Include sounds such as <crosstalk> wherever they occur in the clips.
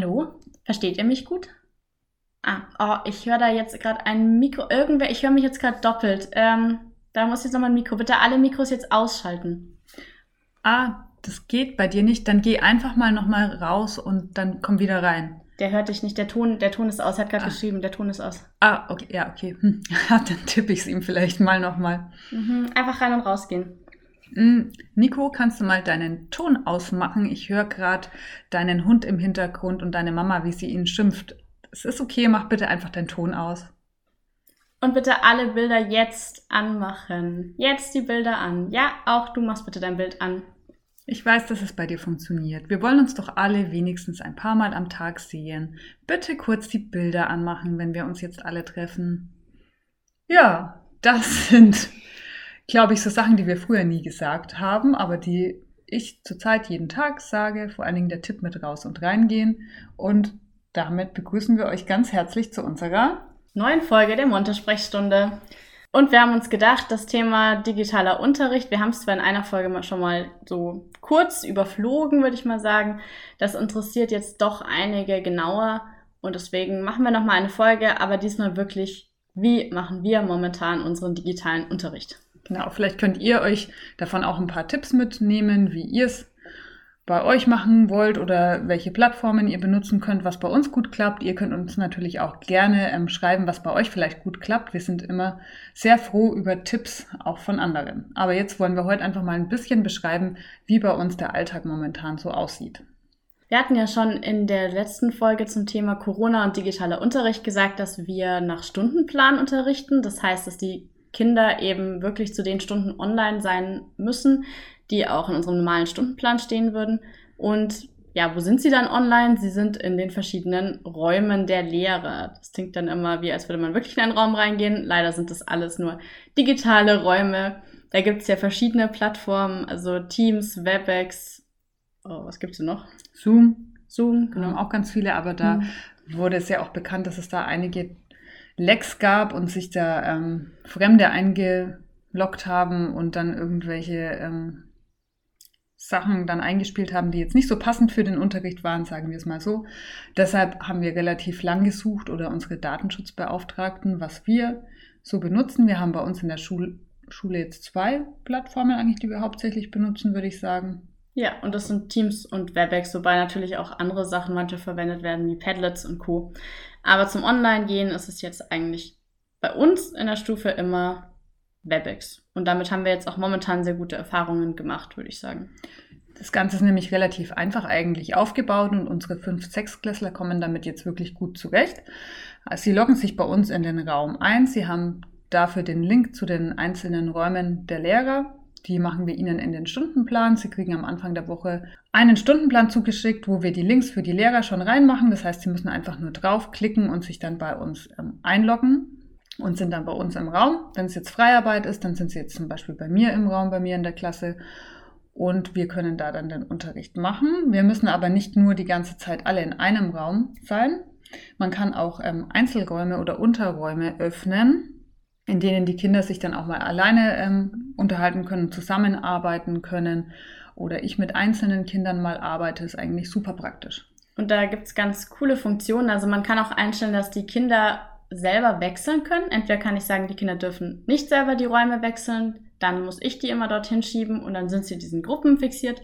Hallo? Versteht ihr mich gut? Ah, oh, ich höre da jetzt gerade ein Mikro. Irgendwer, ich höre mich jetzt gerade doppelt. Ähm, da muss jetzt nochmal ein Mikro. Bitte alle Mikros jetzt ausschalten. Ah, das geht bei dir nicht. Dann geh einfach mal nochmal raus und dann komm wieder rein. Der hört dich nicht. Der Ton, der Ton ist aus. Er hat gerade ah. geschrieben, der Ton ist aus. Ah, okay, ja, okay. Hm. <laughs> dann tippe ich es ihm vielleicht mal nochmal. Mhm. Einfach rein und rausgehen. Hm, Nico, kannst du mal deinen Ton ausmachen? Ich höre gerade deinen Hund im Hintergrund und deine Mama, wie sie ihn schimpft. Es ist okay, mach bitte einfach deinen Ton aus. Und bitte alle Bilder jetzt anmachen. Jetzt die Bilder an. Ja, auch du machst bitte dein Bild an. Ich weiß, dass es bei dir funktioniert. Wir wollen uns doch alle wenigstens ein paar Mal am Tag sehen. Bitte kurz die Bilder anmachen, wenn wir uns jetzt alle treffen. Ja, das <laughs> sind glaube ich, so Sachen, die wir früher nie gesagt haben, aber die ich zurzeit jeden Tag sage, vor allen Dingen der Tipp mit raus und reingehen. Und damit begrüßen wir euch ganz herzlich zu unserer neuen Folge der Monte-Sprechstunde. Und wir haben uns gedacht, das Thema digitaler Unterricht, wir haben es zwar in einer Folge schon mal so kurz überflogen, würde ich mal sagen. Das interessiert jetzt doch einige genauer und deswegen machen wir nochmal eine Folge, aber diesmal wirklich, wie machen wir momentan unseren digitalen Unterricht? Genau, vielleicht könnt ihr euch davon auch ein paar Tipps mitnehmen, wie ihr es bei euch machen wollt oder welche Plattformen ihr benutzen könnt, was bei uns gut klappt. Ihr könnt uns natürlich auch gerne ähm, schreiben, was bei euch vielleicht gut klappt. Wir sind immer sehr froh über Tipps auch von anderen. Aber jetzt wollen wir heute einfach mal ein bisschen beschreiben, wie bei uns der Alltag momentan so aussieht. Wir hatten ja schon in der letzten Folge zum Thema Corona und digitaler Unterricht gesagt, dass wir nach Stundenplan unterrichten. Das heißt, dass die Kinder eben wirklich zu den Stunden online sein müssen, die auch in unserem normalen Stundenplan stehen würden. Und ja, wo sind sie dann online? Sie sind in den verschiedenen Räumen der Lehre. Das klingt dann immer wie, als würde man wirklich in einen Raum reingehen. Leider sind das alles nur digitale Räume. Da gibt es ja verschiedene Plattformen, also Teams, WebEx, oh, was gibt es noch? Zoom. Zoom, genau. Auch ganz viele, aber da mhm. wurde es ja auch bekannt, dass es da einige Lecks gab und sich da ähm, Fremde eingeloggt haben und dann irgendwelche ähm, Sachen dann eingespielt haben, die jetzt nicht so passend für den Unterricht waren, sagen wir es mal so. Deshalb haben wir relativ lang gesucht oder unsere Datenschutzbeauftragten, was wir so benutzen. Wir haben bei uns in der Schule, Schule jetzt zwei Plattformen eigentlich, die wir hauptsächlich benutzen, würde ich sagen. Ja, und das sind Teams und Webex, wobei natürlich auch andere Sachen manchmal verwendet werden, wie Padlets und Co. Aber zum Online-Gehen ist es jetzt eigentlich bei uns in der Stufe immer Webex. Und damit haben wir jetzt auch momentan sehr gute Erfahrungen gemacht, würde ich sagen. Das Ganze ist nämlich relativ einfach eigentlich aufgebaut und unsere 5-6-Klässler kommen damit jetzt wirklich gut zurecht. Sie loggen sich bei uns in den Raum ein. Sie haben dafür den Link zu den einzelnen Räumen der Lehrer die machen wir Ihnen in den Stundenplan. Sie kriegen am Anfang der Woche einen Stundenplan zugeschickt, wo wir die Links für die Lehrer schon reinmachen. Das heißt, Sie müssen einfach nur draufklicken und sich dann bei uns ähm, einloggen und sind dann bei uns im Raum. Wenn es jetzt Freiarbeit ist, dann sind Sie jetzt zum Beispiel bei mir im Raum, bei mir in der Klasse. Und wir können da dann den Unterricht machen. Wir müssen aber nicht nur die ganze Zeit alle in einem Raum sein. Man kann auch ähm, Einzelräume oder Unterräume öffnen in denen die Kinder sich dann auch mal alleine ähm, unterhalten können, zusammenarbeiten können oder ich mit einzelnen Kindern mal arbeite, ist eigentlich super praktisch. Und da gibt es ganz coole Funktionen. Also man kann auch einstellen, dass die Kinder selber wechseln können. Entweder kann ich sagen, die Kinder dürfen nicht selber die Räume wechseln, dann muss ich die immer dorthin schieben und dann sind sie diesen Gruppen fixiert.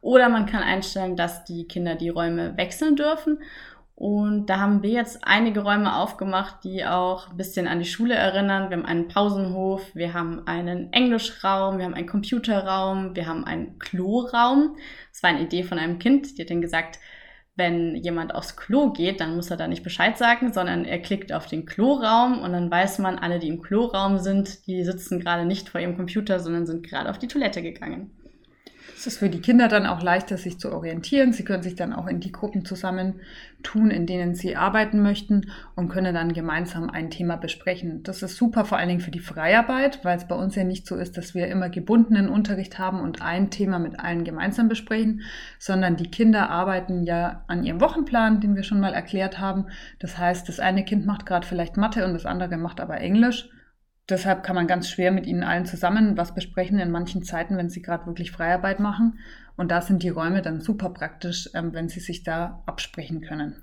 Oder man kann einstellen, dass die Kinder die Räume wechseln dürfen. Und da haben wir jetzt einige Räume aufgemacht, die auch ein bisschen an die Schule erinnern. Wir haben einen Pausenhof, wir haben einen Englischraum, wir haben einen Computerraum, wir haben einen Kloraum. Das war eine Idee von einem Kind, die hat dann gesagt, wenn jemand aufs Klo geht, dann muss er da nicht Bescheid sagen, sondern er klickt auf den Kloraum und dann weiß man, alle, die im Kloraum sind, die sitzen gerade nicht vor ihrem Computer, sondern sind gerade auf die Toilette gegangen. Es ist für die Kinder dann auch leichter, sich zu orientieren. Sie können sich dann auch in die Gruppen zusammentun, in denen sie arbeiten möchten und können dann gemeinsam ein Thema besprechen. Das ist super vor allen Dingen für die Freiarbeit, weil es bei uns ja nicht so ist, dass wir immer gebundenen Unterricht haben und ein Thema mit allen gemeinsam besprechen, sondern die Kinder arbeiten ja an ihrem Wochenplan, den wir schon mal erklärt haben. Das heißt, das eine Kind macht gerade vielleicht Mathe und das andere macht aber Englisch deshalb kann man ganz schwer mit ihnen allen zusammen was besprechen in manchen Zeiten, wenn sie gerade wirklich Freiarbeit machen. Und da sind die Räume dann super praktisch, ähm, wenn sie sich da absprechen können.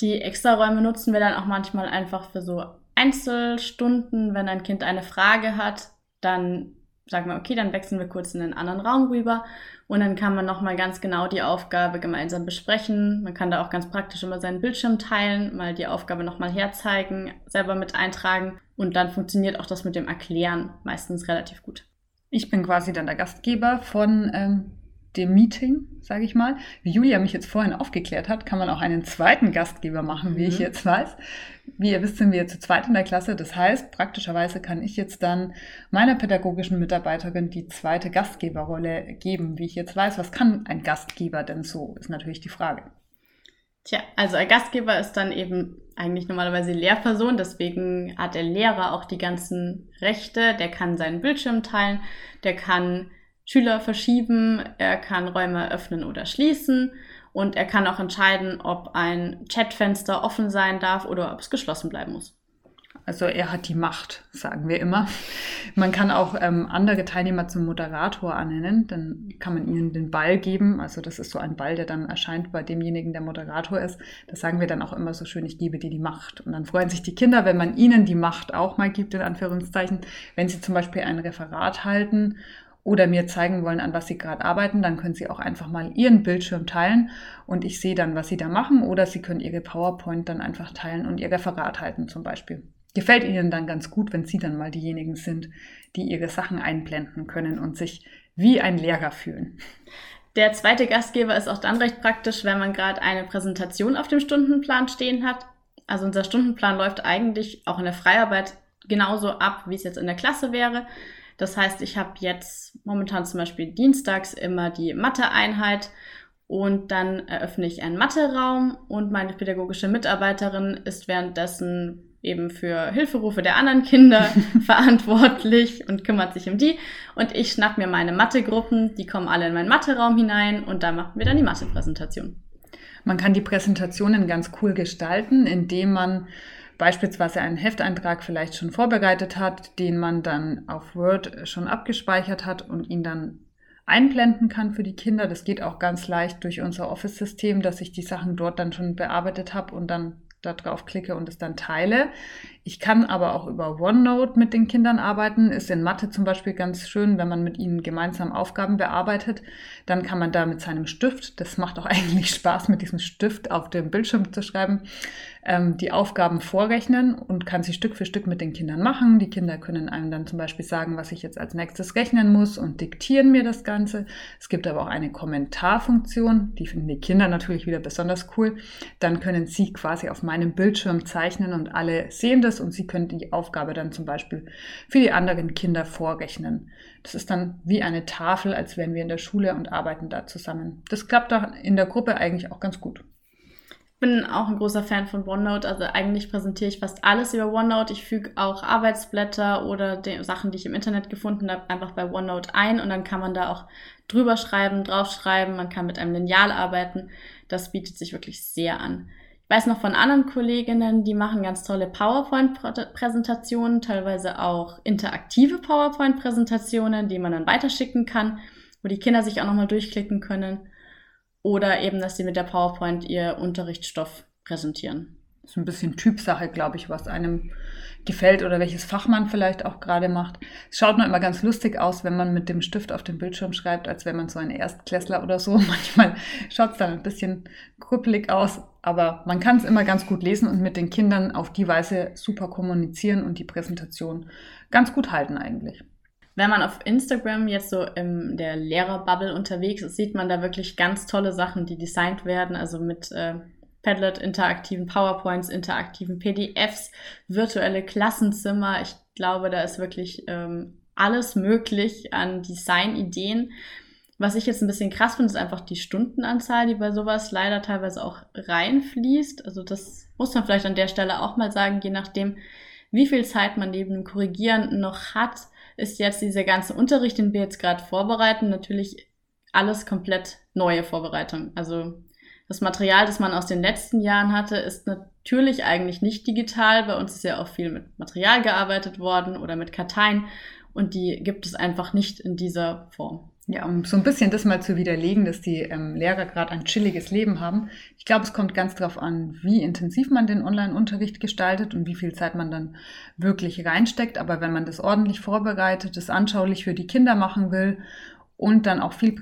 Die Extraräume nutzen wir dann auch manchmal einfach für so Einzelstunden, wenn ein Kind eine Frage hat, dann sagen wir, okay, dann wechseln wir kurz in den anderen Raum rüber und dann kann man nochmal ganz genau die Aufgabe gemeinsam besprechen. Man kann da auch ganz praktisch immer seinen Bildschirm teilen, mal die Aufgabe nochmal herzeigen, selber mit eintragen und dann funktioniert auch das mit dem Erklären meistens relativ gut. Ich bin quasi dann der Gastgeber von ähm, dem Meeting, sage ich mal. Wie Julia mich jetzt vorhin aufgeklärt hat, kann man auch einen zweiten Gastgeber machen, wie mhm. ich jetzt weiß. Wie ihr wisst, sind wir zu zweit in der Klasse. Das heißt, praktischerweise kann ich jetzt dann meiner pädagogischen Mitarbeiterin die zweite Gastgeberrolle geben. Wie ich jetzt weiß, was kann ein Gastgeber denn so, ist natürlich die Frage. Tja, also ein Gastgeber ist dann eben eigentlich normalerweise Lehrperson, deswegen hat der Lehrer auch die ganzen Rechte, der kann seinen Bildschirm teilen, der kann Schüler verschieben, er kann Räume öffnen oder schließen und er kann auch entscheiden, ob ein Chatfenster offen sein darf oder ob es geschlossen bleiben muss. Also er hat die Macht, sagen wir immer. Man kann auch ähm, andere Teilnehmer zum Moderator annennen. Dann kann man ihnen den Ball geben. Also das ist so ein Ball, der dann erscheint bei demjenigen, der Moderator ist. Das sagen wir dann auch immer so schön, ich gebe dir die Macht. Und dann freuen sich die Kinder, wenn man ihnen die Macht auch mal gibt, in Anführungszeichen. Wenn sie zum Beispiel ein Referat halten oder mir zeigen wollen, an was sie gerade arbeiten, dann können sie auch einfach mal ihren Bildschirm teilen und ich sehe dann, was sie da machen oder sie können ihre PowerPoint dann einfach teilen und ihr Referat halten zum Beispiel. Gefällt ihnen dann ganz gut, wenn sie dann mal diejenigen sind, die ihre Sachen einblenden können und sich wie ein Lehrer fühlen. Der zweite Gastgeber ist auch dann recht praktisch, wenn man gerade eine Präsentation auf dem Stundenplan stehen hat. Also unser Stundenplan läuft eigentlich auch in der Freiarbeit genauso ab, wie es jetzt in der Klasse wäre. Das heißt, ich habe jetzt momentan zum Beispiel dienstags immer die Mathe-Einheit und dann eröffne ich einen Mathe-Raum und meine pädagogische Mitarbeiterin ist währenddessen eben für Hilferufe der anderen Kinder <laughs> verantwortlich und kümmert sich um die. Und ich schnapp mir meine Mathe-Gruppen, die kommen alle in meinen Mathe-Raum hinein und da machen wir dann die Mathe-Präsentation. Man kann die Präsentationen ganz cool gestalten, indem man beispielsweise einen Hefteintrag vielleicht schon vorbereitet hat, den man dann auf Word schon abgespeichert hat und ihn dann einblenden kann für die Kinder. Das geht auch ganz leicht durch unser Office-System, dass ich die Sachen dort dann schon bearbeitet habe und dann da drauf klicke und es dann teile. Ich kann aber auch über OneNote mit den Kindern arbeiten. Ist in Mathe zum Beispiel ganz schön, wenn man mit ihnen gemeinsam Aufgaben bearbeitet. Dann kann man da mit seinem Stift, das macht auch <laughs> eigentlich Spaß, mit diesem Stift auf dem Bildschirm zu schreiben, ähm, die Aufgaben vorrechnen und kann sie Stück für Stück mit den Kindern machen. Die Kinder können einem dann zum Beispiel sagen, was ich jetzt als nächstes rechnen muss und diktieren mir das Ganze. Es gibt aber auch eine Kommentarfunktion, die finden die Kinder natürlich wieder besonders cool. Dann können sie quasi auf meinem Bildschirm zeichnen und alle sehen das und sie können die Aufgabe dann zum Beispiel für die anderen Kinder vorrechnen. Das ist dann wie eine Tafel, als wären wir in der Schule und arbeiten da zusammen. Das klappt da in der Gruppe eigentlich auch ganz gut bin auch ein großer Fan von OneNote. Also eigentlich präsentiere ich fast alles über OneNote. Ich füge auch Arbeitsblätter oder die Sachen, die ich im Internet gefunden habe, einfach bei OneNote ein und dann kann man da auch drüber schreiben, draufschreiben. Man kann mit einem Lineal arbeiten. Das bietet sich wirklich sehr an. Ich weiß noch von anderen Kolleginnen, die machen ganz tolle PowerPoint-Präsentationen, teilweise auch interaktive PowerPoint-Präsentationen, die man dann weiterschicken kann, wo die Kinder sich auch nochmal durchklicken können. Oder eben, dass sie mit der PowerPoint ihr Unterrichtsstoff präsentieren. Das ist ein bisschen Typsache, glaube ich, was einem gefällt oder welches Fach man vielleicht auch gerade macht. Es schaut nur immer ganz lustig aus, wenn man mit dem Stift auf dem Bildschirm schreibt, als wäre man so ein Erstklässler oder so. <laughs> Manchmal schaut es dann ein bisschen krüppelig aus, aber man kann es immer ganz gut lesen und mit den Kindern auf die Weise super kommunizieren und die Präsentation ganz gut halten eigentlich. Wenn man auf Instagram jetzt so in der Lehrerbubble unterwegs ist, sieht man da wirklich ganz tolle Sachen, die designt werden, also mit äh, Padlet, interaktiven PowerPoints, interaktiven PDFs, virtuelle Klassenzimmer. Ich glaube, da ist wirklich ähm, alles möglich an Designideen. Was ich jetzt ein bisschen krass finde, ist einfach die Stundenanzahl, die bei sowas leider teilweise auch reinfließt. Also das muss man vielleicht an der Stelle auch mal sagen, je nachdem, wie viel Zeit man neben dem Korrigieren noch hat, ist jetzt dieser ganze Unterricht, den wir jetzt gerade vorbereiten, natürlich alles komplett neue Vorbereitung. Also das Material, das man aus den letzten Jahren hatte, ist natürlich eigentlich nicht digital. Bei uns ist ja auch viel mit Material gearbeitet worden oder mit Karteien und die gibt es einfach nicht in dieser Form. Ja, um so ein bisschen das mal zu widerlegen, dass die ähm, Lehrer gerade ein chilliges Leben haben. Ich glaube, es kommt ganz darauf an, wie intensiv man den Online-Unterricht gestaltet und wie viel Zeit man dann wirklich reinsteckt. Aber wenn man das ordentlich vorbereitet, das anschaulich für die Kinder machen will und dann auch viel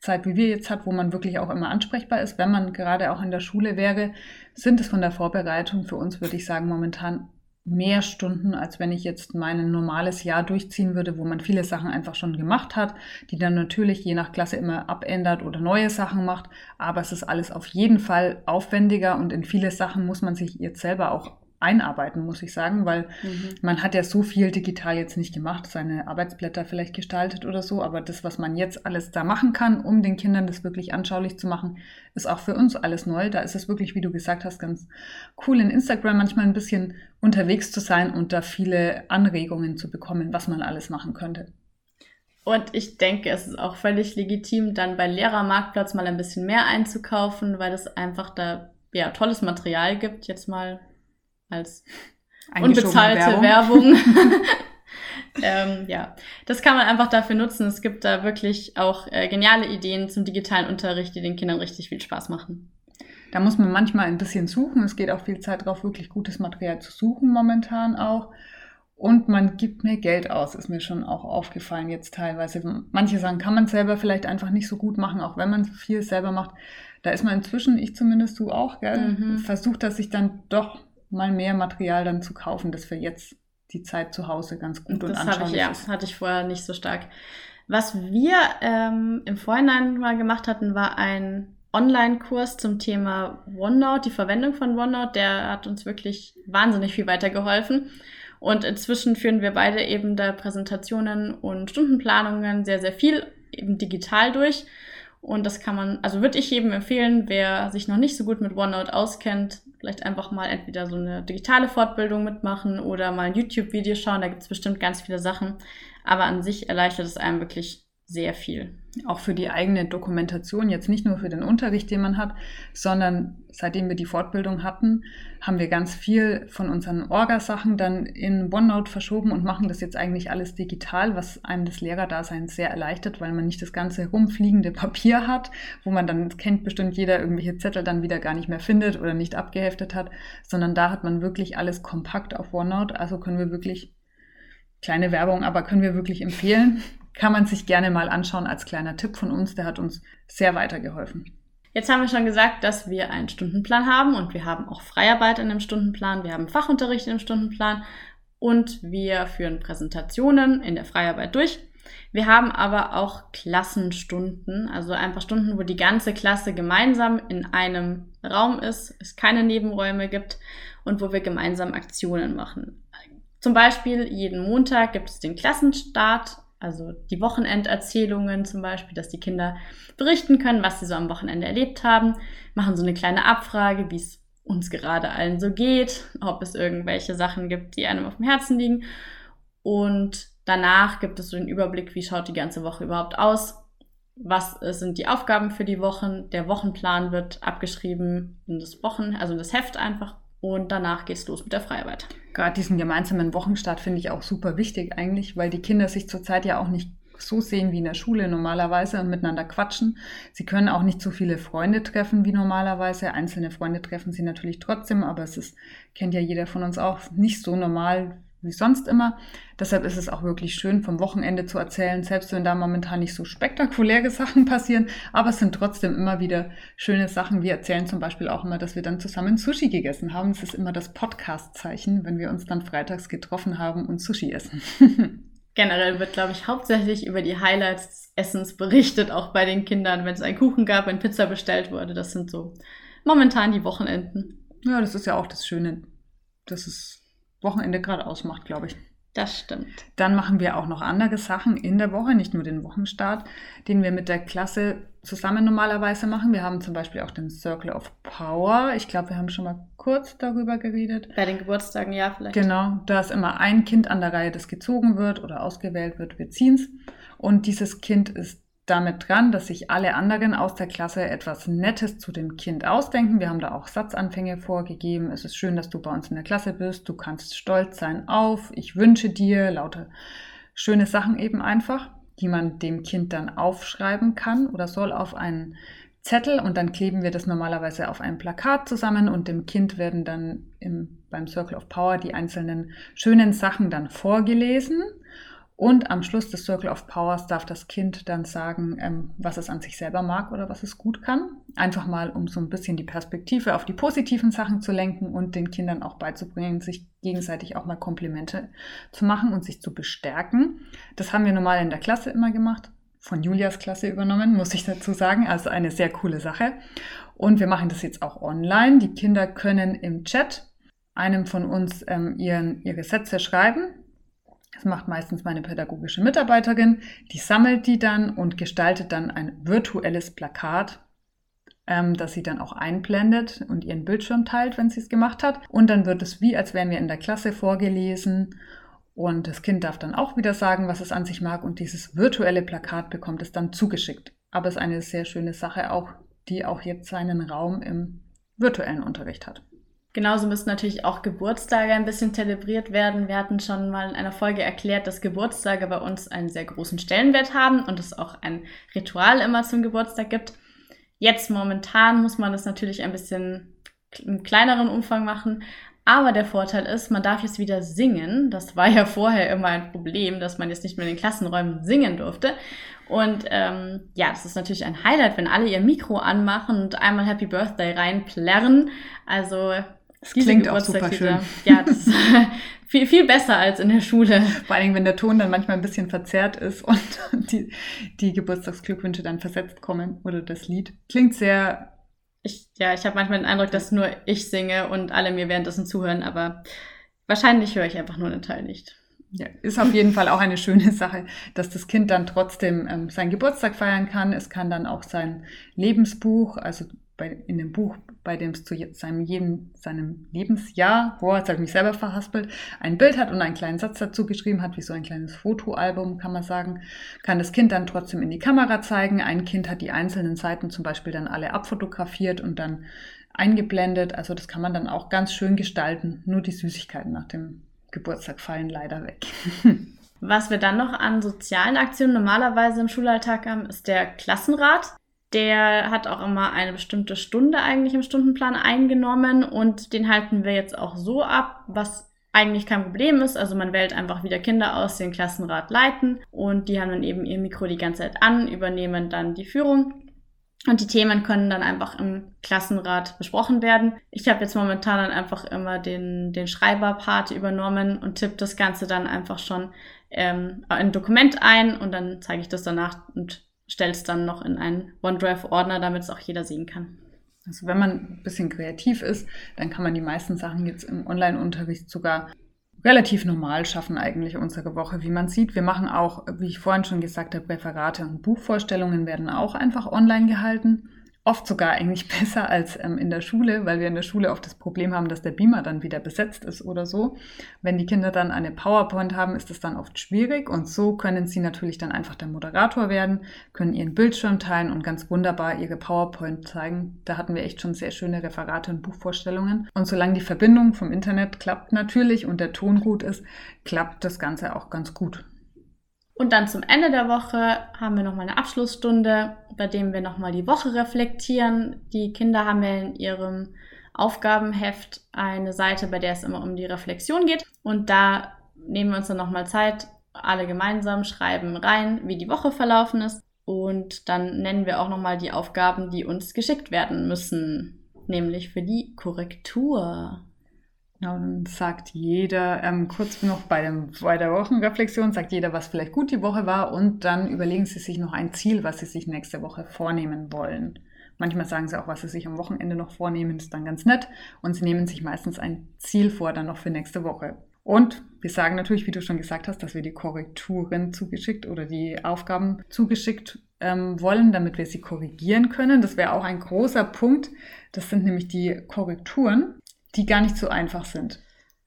Präsenzzeit, wie wir jetzt hat, wo man wirklich auch immer ansprechbar ist, wenn man gerade auch in der Schule wäre, sind es von der Vorbereitung für uns, würde ich sagen, momentan mehr Stunden, als wenn ich jetzt mein normales Jahr durchziehen würde, wo man viele Sachen einfach schon gemacht hat, die dann natürlich je nach Klasse immer abändert oder neue Sachen macht. Aber es ist alles auf jeden Fall aufwendiger und in viele Sachen muss man sich jetzt selber auch einarbeiten, muss ich sagen, weil mhm. man hat ja so viel digital jetzt nicht gemacht, seine Arbeitsblätter vielleicht gestaltet oder so, aber das, was man jetzt alles da machen kann, um den Kindern das wirklich anschaulich zu machen, ist auch für uns alles neu. Da ist es wirklich, wie du gesagt hast, ganz cool in Instagram manchmal ein bisschen unterwegs zu sein und da viele Anregungen zu bekommen, was man alles machen könnte. Und ich denke, es ist auch völlig legitim, dann bei Lehrermarktplatz mal ein bisschen mehr einzukaufen, weil es einfach da ja tolles Material gibt. Jetzt mal als unbezahlte Werbung. Werbung. <laughs> <laughs> ähm, ja, das kann man einfach dafür nutzen. Es gibt da wirklich auch äh, geniale Ideen zum digitalen Unterricht, die den Kindern richtig viel Spaß machen. Da muss man manchmal ein bisschen suchen. Es geht auch viel Zeit drauf, wirklich gutes Material zu suchen momentan auch. Und man gibt mehr Geld aus, ist mir schon auch aufgefallen jetzt teilweise. Manche Sachen kann man selber vielleicht einfach nicht so gut machen, auch wenn man viel selber macht. Da ist man inzwischen, ich zumindest du auch, gell, mhm. versucht, dass sich dann doch mal mehr Material dann zu kaufen, dass wir jetzt die Zeit zu Hause ganz gut das und anschaulich ich, ja, ist. hatte ich vorher nicht so stark. Was wir ähm, im Vorhinein mal gemacht hatten, war ein Online-Kurs zum Thema OneNote, die Verwendung von OneNote. Der hat uns wirklich wahnsinnig viel weitergeholfen. Und inzwischen führen wir beide eben da Präsentationen und Stundenplanungen sehr, sehr viel eben digital durch. Und das kann man, also würde ich jedem empfehlen, wer sich noch nicht so gut mit OneNote auskennt, vielleicht einfach mal entweder so eine digitale Fortbildung mitmachen oder mal ein YouTube-Video schauen. Da gibt es bestimmt ganz viele Sachen. Aber an sich erleichtert es einem wirklich sehr viel. Auch für die eigene Dokumentation, jetzt nicht nur für den Unterricht, den man hat, sondern seitdem wir die Fortbildung hatten, haben wir ganz viel von unseren Orgasachen dann in OneNote verschoben und machen das jetzt eigentlich alles digital, was einem das Lehrerdasein sehr erleichtert, weil man nicht das ganze rumfliegende Papier hat, wo man dann, kennt bestimmt jeder, irgendwelche Zettel dann wieder gar nicht mehr findet oder nicht abgeheftet hat, sondern da hat man wirklich alles kompakt auf OneNote. Also können wir wirklich kleine Werbung, aber können wir wirklich empfehlen kann man sich gerne mal anschauen als kleiner Tipp von uns. Der hat uns sehr weitergeholfen. Jetzt haben wir schon gesagt, dass wir einen Stundenplan haben und wir haben auch Freiarbeit in dem Stundenplan, wir haben Fachunterricht dem Stundenplan und wir führen Präsentationen in der Freiarbeit durch. Wir haben aber auch Klassenstunden, also einfach Stunden, wo die ganze Klasse gemeinsam in einem Raum ist, es keine Nebenräume gibt und wo wir gemeinsam Aktionen machen. Zum Beispiel jeden Montag gibt es den Klassenstart also die Wochenenderzählungen zum Beispiel, dass die Kinder berichten können, was sie so am Wochenende erlebt haben, machen so eine kleine Abfrage, wie es uns gerade allen so geht, ob es irgendwelche Sachen gibt, die einem auf dem Herzen liegen. Und danach gibt es so den Überblick, wie schaut die ganze Woche überhaupt aus, was sind die Aufgaben für die Wochen. Der Wochenplan wird abgeschrieben in das Wochen, also in das Heft einfach und danach geht's los mit der Freiarbeit. Gerade diesen gemeinsamen Wochenstart finde ich auch super wichtig eigentlich, weil die Kinder sich zurzeit ja auch nicht so sehen wie in der Schule normalerweise und miteinander quatschen. Sie können auch nicht so viele Freunde treffen wie normalerweise. Einzelne Freunde treffen sie natürlich trotzdem, aber es ist, kennt ja jeder von uns auch, nicht so normal wie sonst immer. Deshalb ist es auch wirklich schön, vom Wochenende zu erzählen, selbst wenn da momentan nicht so spektakuläre <laughs> Sachen passieren, aber es sind trotzdem immer wieder schöne Sachen. Wir erzählen zum Beispiel auch immer, dass wir dann zusammen Sushi gegessen haben. Es ist immer das Podcast-Zeichen, wenn wir uns dann freitags getroffen haben und Sushi essen. <laughs> Generell wird, glaube ich, hauptsächlich über die Highlights des Essens berichtet, auch bei den Kindern, wenn es einen Kuchen gab, wenn Pizza bestellt wurde. Das sind so momentan die Wochenenden. Ja, das ist ja auch das Schöne. Das ist Wochenende gerade ausmacht, glaube ich. Das stimmt. Dann machen wir auch noch andere Sachen in der Woche, nicht nur den Wochenstart, den wir mit der Klasse zusammen normalerweise machen. Wir haben zum Beispiel auch den Circle of Power. Ich glaube, wir haben schon mal kurz darüber geredet. Bei den Geburtstagen, ja, vielleicht. Genau, da ist immer ein Kind an der Reihe, das gezogen wird oder ausgewählt wird. Wir ziehen es. Und dieses Kind ist damit dran, dass sich alle anderen aus der Klasse etwas Nettes zu dem Kind ausdenken. Wir haben da auch Satzanfänge vorgegeben. Es ist schön, dass du bei uns in der Klasse bist. Du kannst stolz sein auf. Ich wünsche dir lauter schöne Sachen eben einfach, die man dem Kind dann aufschreiben kann oder soll auf einen Zettel und dann kleben wir das normalerweise auf ein Plakat zusammen und dem Kind werden dann im, beim Circle of Power die einzelnen schönen Sachen dann vorgelesen. Und am Schluss des Circle of Powers darf das Kind dann sagen, ähm, was es an sich selber mag oder was es gut kann. Einfach mal, um so ein bisschen die Perspektive auf die positiven Sachen zu lenken und den Kindern auch beizubringen, sich gegenseitig auch mal Komplimente zu machen und sich zu bestärken. Das haben wir normal in der Klasse immer gemacht von Julias Klasse übernommen, muss ich dazu sagen. Also eine sehr coole Sache. Und wir machen das jetzt auch online. Die Kinder können im Chat einem von uns ähm, ihren, ihre Sätze schreiben. Das macht meistens meine pädagogische Mitarbeiterin. Die sammelt die dann und gestaltet dann ein virtuelles Plakat, ähm, das sie dann auch einblendet und ihren Bildschirm teilt, wenn sie es gemacht hat. Und dann wird es wie, als wären wir in der Klasse vorgelesen und das Kind darf dann auch wieder sagen, was es an sich mag und dieses virtuelle Plakat bekommt es dann zugeschickt. Aber es ist eine sehr schöne Sache auch, die auch jetzt seinen Raum im virtuellen Unterricht hat. Genauso müssen natürlich auch Geburtstage ein bisschen zelebriert werden. Wir hatten schon mal in einer Folge erklärt, dass Geburtstage bei uns einen sehr großen Stellenwert haben und es auch ein Ritual immer zum Geburtstag gibt. Jetzt momentan muss man das natürlich ein bisschen im kleineren Umfang machen, aber der Vorteil ist, man darf jetzt wieder singen. Das war ja vorher immer ein Problem, dass man jetzt nicht mehr in den Klassenräumen singen durfte. Und ähm, ja, das ist natürlich ein Highlight, wenn alle ihr Mikro anmachen und einmal Happy Birthday reinplärren. Also das klingt auch super schön. Ja, das ist <laughs> viel, viel besser als in der Schule. Vor allem, wenn der Ton dann manchmal ein bisschen verzerrt ist und <laughs> die, die Geburtstagsglückwünsche dann versetzt kommen oder das Lied. Klingt sehr ich, ja, ich habe manchmal den Eindruck, dass nur ich singe und alle mir währenddessen zuhören, aber wahrscheinlich höre ich einfach nur den Teil nicht. Ja, ist auf jeden Fall auch eine schöne <laughs> Sache, dass das Kind dann trotzdem ähm, seinen Geburtstag feiern kann. Es kann dann auch sein Lebensbuch, also bei, in dem Buch, bei dem es zu seinem, jedem, seinem Lebensjahr, boah, jetzt habe ich mich selber verhaspelt, ein Bild hat und einen kleinen Satz dazu geschrieben hat, wie so ein kleines Fotoalbum, kann man sagen, kann das Kind dann trotzdem in die Kamera zeigen. Ein Kind hat die einzelnen Seiten zum Beispiel dann alle abfotografiert und dann eingeblendet. Also das kann man dann auch ganz schön gestalten. Nur die Süßigkeiten nach dem Geburtstag fallen leider weg. <laughs> Was wir dann noch an sozialen Aktionen normalerweise im Schulalltag haben, ist der Klassenrat. Der hat auch immer eine bestimmte Stunde eigentlich im Stundenplan eingenommen und den halten wir jetzt auch so ab, was eigentlich kein Problem ist. Also man wählt einfach wieder Kinder aus, den Klassenrat leiten und die haben dann eben ihr Mikro die ganze Zeit an, übernehmen dann die Führung. Und die Themen können dann einfach im Klassenrat besprochen werden. Ich habe jetzt momentan dann einfach immer den, den Schreiberpart übernommen und tippe das Ganze dann einfach schon ähm, in ein Dokument ein und dann zeige ich das danach und stelle es dann noch in einen OneDrive-Ordner, damit es auch jeder sehen kann. Also wenn man ein bisschen kreativ ist, dann kann man die meisten Sachen jetzt im Online-Unterricht sogar relativ normal schaffen eigentlich unsere Woche. Wie man sieht, wir machen auch, wie ich vorhin schon gesagt habe, Referate und Buchvorstellungen werden auch einfach online gehalten oft sogar eigentlich <laughs> besser als ähm, in der Schule, weil wir in der Schule oft das Problem haben, dass der Beamer dann wieder besetzt ist oder so. Wenn die Kinder dann eine PowerPoint haben, ist das dann oft schwierig und so können sie natürlich dann einfach der Moderator werden, können ihren Bildschirm teilen und ganz wunderbar ihre PowerPoint zeigen. Da hatten wir echt schon sehr schöne Referate und Buchvorstellungen. Und solange die Verbindung vom Internet klappt natürlich und der Ton gut ist, klappt das Ganze auch ganz gut. Und dann zum Ende der Woche haben wir nochmal eine Abschlussstunde, bei dem wir nochmal die Woche reflektieren. Die Kinder haben ja in ihrem Aufgabenheft eine Seite, bei der es immer um die Reflexion geht. Und da nehmen wir uns dann nochmal Zeit, alle gemeinsam schreiben rein, wie die Woche verlaufen ist. Und dann nennen wir auch nochmal die Aufgaben, die uns geschickt werden müssen, nämlich für die Korrektur. Genau, dann sagt jeder, ähm, kurz noch bei, dem, bei der Wochenreflexion, sagt jeder, was vielleicht gut die Woche war und dann überlegen sie sich noch ein Ziel, was sie sich nächste Woche vornehmen wollen. Manchmal sagen sie auch, was sie sich am Wochenende noch vornehmen, ist dann ganz nett und sie nehmen sich meistens ein Ziel vor, dann noch für nächste Woche. Und wir sagen natürlich, wie du schon gesagt hast, dass wir die Korrekturen zugeschickt oder die Aufgaben zugeschickt ähm, wollen, damit wir sie korrigieren können. Das wäre auch ein großer Punkt. Das sind nämlich die Korrekturen die gar nicht so einfach sind,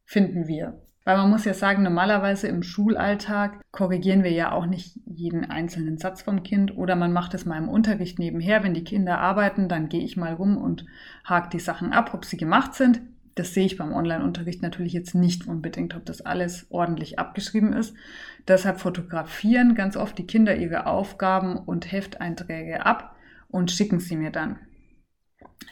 finden wir. Weil man muss ja sagen, normalerweise im Schulalltag korrigieren wir ja auch nicht jeden einzelnen Satz vom Kind oder man macht es mal im Unterricht nebenher. Wenn die Kinder arbeiten, dann gehe ich mal rum und hake die Sachen ab, ob sie gemacht sind. Das sehe ich beim Online-Unterricht natürlich jetzt nicht unbedingt, ob das alles ordentlich abgeschrieben ist. Deshalb fotografieren ganz oft die Kinder ihre Aufgaben und Hefteinträge ab und schicken sie mir dann.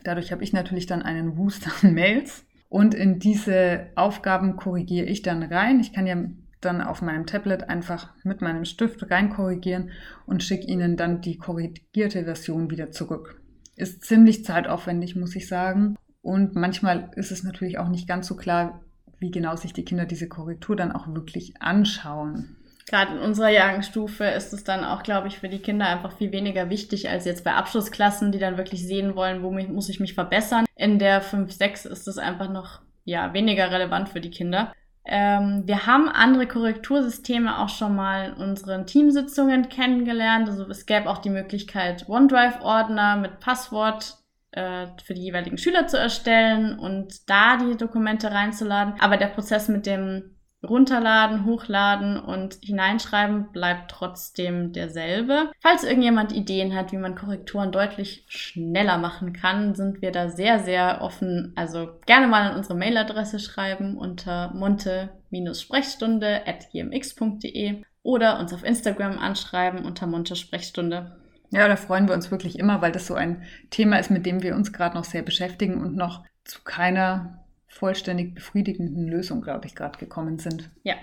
Dadurch habe ich natürlich dann einen Wust an <laughs> Mails und in diese Aufgaben korrigiere ich dann rein. Ich kann ja dann auf meinem Tablet einfach mit meinem Stift rein korrigieren und schicke Ihnen dann die korrigierte Version wieder zurück. Ist ziemlich zeitaufwendig, muss ich sagen. Und manchmal ist es natürlich auch nicht ganz so klar, wie genau sich die Kinder diese Korrektur dann auch wirklich anschauen gerade in unserer Jahrgangsstufe ist es dann auch, glaube ich, für die Kinder einfach viel weniger wichtig als jetzt bei Abschlussklassen, die dann wirklich sehen wollen, wo muss ich mich verbessern. In der 5, 6 ist es einfach noch ja, weniger relevant für die Kinder. Ähm, wir haben andere Korrektursysteme auch schon mal in unseren Teamsitzungen kennengelernt. Also es gäbe auch die Möglichkeit, OneDrive-Ordner mit Passwort äh, für die jeweiligen Schüler zu erstellen und da die Dokumente reinzuladen. Aber der Prozess mit dem runterladen, hochladen und hineinschreiben bleibt trotzdem derselbe. Falls irgendjemand Ideen hat, wie man Korrekturen deutlich schneller machen kann, sind wir da sehr, sehr offen. Also gerne mal an unsere Mailadresse schreiben unter monte-sprechstunde at gmx.de oder uns auf Instagram anschreiben unter monte Sprechstunde. Ja, da freuen wir uns wirklich immer, weil das so ein Thema ist, mit dem wir uns gerade noch sehr beschäftigen und noch zu keiner vollständig befriedigenden Lösung, glaube ich, gerade gekommen sind. Ja.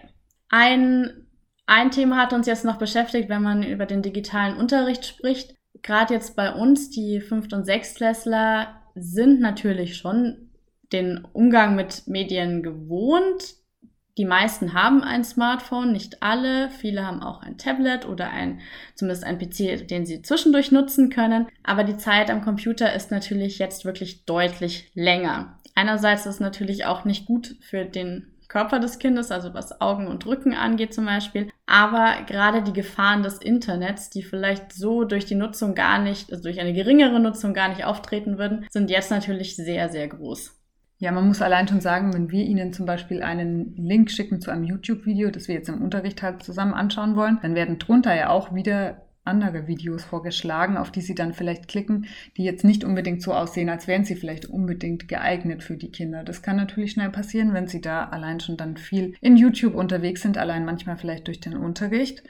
Ein, ein Thema hat uns jetzt noch beschäftigt, wenn man über den digitalen Unterricht spricht. Gerade jetzt bei uns, die Fünft- und Sechstklässler sind natürlich schon den Umgang mit Medien gewohnt. Die meisten haben ein Smartphone, nicht alle. Viele haben auch ein Tablet oder ein, zumindest ein PC, den sie zwischendurch nutzen können. Aber die Zeit am Computer ist natürlich jetzt wirklich deutlich länger. Einerseits ist es natürlich auch nicht gut für den Körper des Kindes, also was Augen und Rücken angeht zum Beispiel. Aber gerade die Gefahren des Internets, die vielleicht so durch die Nutzung gar nicht, also durch eine geringere Nutzung gar nicht auftreten würden, sind jetzt natürlich sehr, sehr groß. Ja, man muss allein schon sagen, wenn wir Ihnen zum Beispiel einen Link schicken zu einem YouTube-Video, das wir jetzt im Unterricht halt zusammen anschauen wollen, dann werden drunter ja auch wieder andere Videos vorgeschlagen, auf die sie dann vielleicht klicken, die jetzt nicht unbedingt so aussehen, als wären sie vielleicht unbedingt geeignet für die Kinder. Das kann natürlich schnell passieren, wenn sie da allein schon dann viel in YouTube unterwegs sind, allein manchmal vielleicht durch den Unterricht.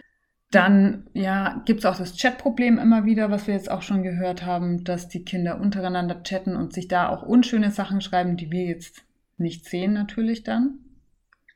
Dann ja, gibt es auch das Chatproblem immer wieder, was wir jetzt auch schon gehört haben, dass die Kinder untereinander chatten und sich da auch unschöne Sachen schreiben, die wir jetzt nicht sehen natürlich dann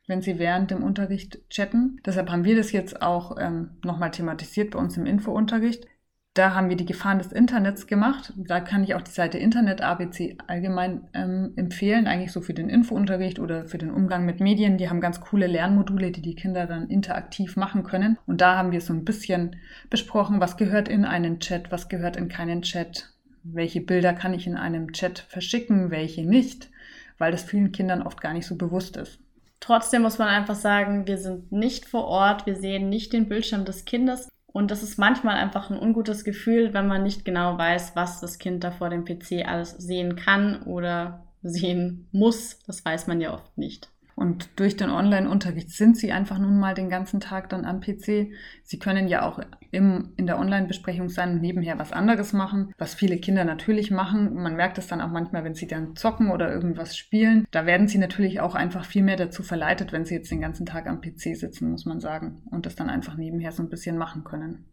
wenn sie während dem Unterricht chatten. Deshalb haben wir das jetzt auch ähm, nochmal thematisiert bei uns im Infounterricht. Da haben wir die Gefahren des Internets gemacht. Da kann ich auch die Seite Internet ABC allgemein ähm, empfehlen, eigentlich so für den Infounterricht oder für den Umgang mit Medien. Die haben ganz coole Lernmodule, die die Kinder dann interaktiv machen können. Und da haben wir so ein bisschen besprochen, was gehört in einen Chat, was gehört in keinen Chat, welche Bilder kann ich in einem Chat verschicken, welche nicht, weil das vielen Kindern oft gar nicht so bewusst ist. Trotzdem muss man einfach sagen, wir sind nicht vor Ort, wir sehen nicht den Bildschirm des Kindes. Und das ist manchmal einfach ein ungutes Gefühl, wenn man nicht genau weiß, was das Kind da vor dem PC alles sehen kann oder sehen muss. Das weiß man ja oft nicht. Und durch den Online-Unterricht sind sie einfach nun mal den ganzen Tag dann am PC. Sie können ja auch im, in der Online-Besprechung sein und nebenher was anderes machen, was viele Kinder natürlich machen. Man merkt es dann auch manchmal, wenn sie dann zocken oder irgendwas spielen. Da werden sie natürlich auch einfach viel mehr dazu verleitet, wenn sie jetzt den ganzen Tag am PC sitzen, muss man sagen, und das dann einfach nebenher so ein bisschen machen können.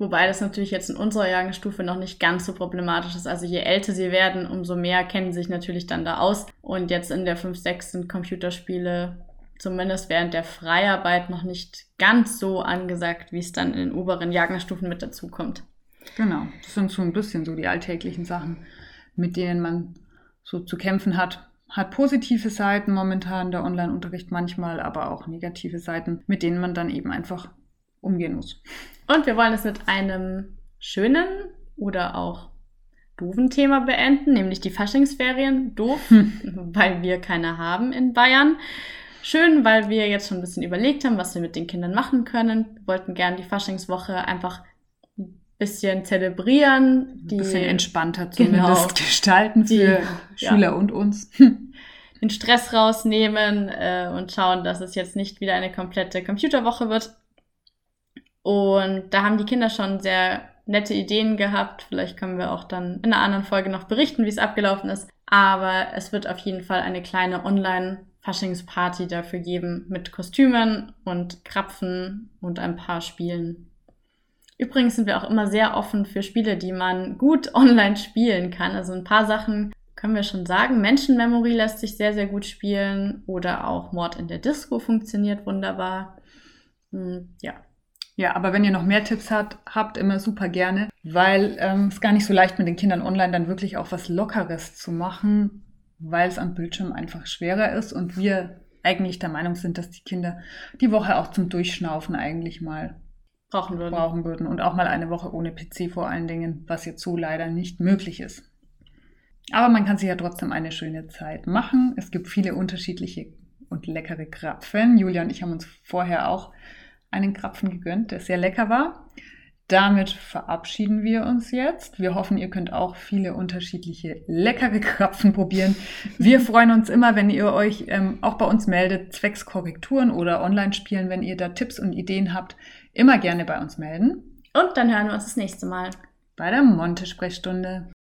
Wobei das natürlich jetzt in unserer Jahrgangsstufe noch nicht ganz so problematisch ist. Also je älter sie werden, umso mehr kennen sie sich natürlich dann da aus. Und jetzt in der 5, 6 sind Computerspiele zumindest während der Freiarbeit noch nicht ganz so angesagt, wie es dann in den oberen Jahrgangsstufen mit dazukommt. Genau, das sind so ein bisschen so die alltäglichen Sachen, mit denen man so zu kämpfen hat. Hat positive Seiten momentan der Online-Unterricht manchmal, aber auch negative Seiten, mit denen man dann eben einfach umgehen muss. Und wir wollen es mit einem schönen oder auch doofen Thema beenden, nämlich die Faschingsferien. Doof, <laughs> weil wir keine haben in Bayern. Schön, weil wir jetzt schon ein bisschen überlegt haben, was wir mit den Kindern machen können. Wir wollten gerne die Faschingswoche einfach ein bisschen zelebrieren. Die, ein bisschen entspannter zumindest genau, <laughs> gestalten für die, Schüler ja. und uns. den Stress rausnehmen äh, und schauen, dass es jetzt nicht wieder eine komplette Computerwoche wird. Und da haben die Kinder schon sehr nette Ideen gehabt. Vielleicht können wir auch dann in einer anderen Folge noch berichten, wie es abgelaufen ist. Aber es wird auf jeden Fall eine kleine Online-Faschingsparty dafür geben mit Kostümen und Krapfen und ein paar Spielen. Übrigens sind wir auch immer sehr offen für Spiele, die man gut <laughs> online spielen kann. Also ein paar Sachen können wir schon sagen. Menschenmemory lässt sich sehr, sehr gut spielen oder auch Mord in der Disco funktioniert wunderbar. Hm, ja, ja, aber wenn ihr noch mehr Tipps habt, habt immer super gerne, weil ähm, es gar nicht so leicht mit den Kindern online dann wirklich auch was Lockeres zu machen, weil es am Bildschirm einfach schwerer ist und wir eigentlich der Meinung sind, dass die Kinder die Woche auch zum Durchschnaufen eigentlich mal brauchen würden. brauchen würden und auch mal eine Woche ohne PC vor allen Dingen, was jetzt so leider nicht möglich ist. Aber man kann sich ja trotzdem eine schöne Zeit machen. Es gibt viele unterschiedliche und leckere Krapfen. Julia und ich haben uns vorher auch einen Krapfen gegönnt, der sehr lecker war. Damit verabschieden wir uns jetzt. Wir hoffen, ihr könnt auch viele unterschiedliche leckere Krapfen probieren. Wir freuen uns immer, wenn ihr euch ähm, auch bei uns meldet, zwecks Korrekturen oder Online-Spielen, wenn ihr da Tipps und Ideen habt, immer gerne bei uns melden. Und dann hören wir uns das nächste Mal bei der Monte-Sprechstunde.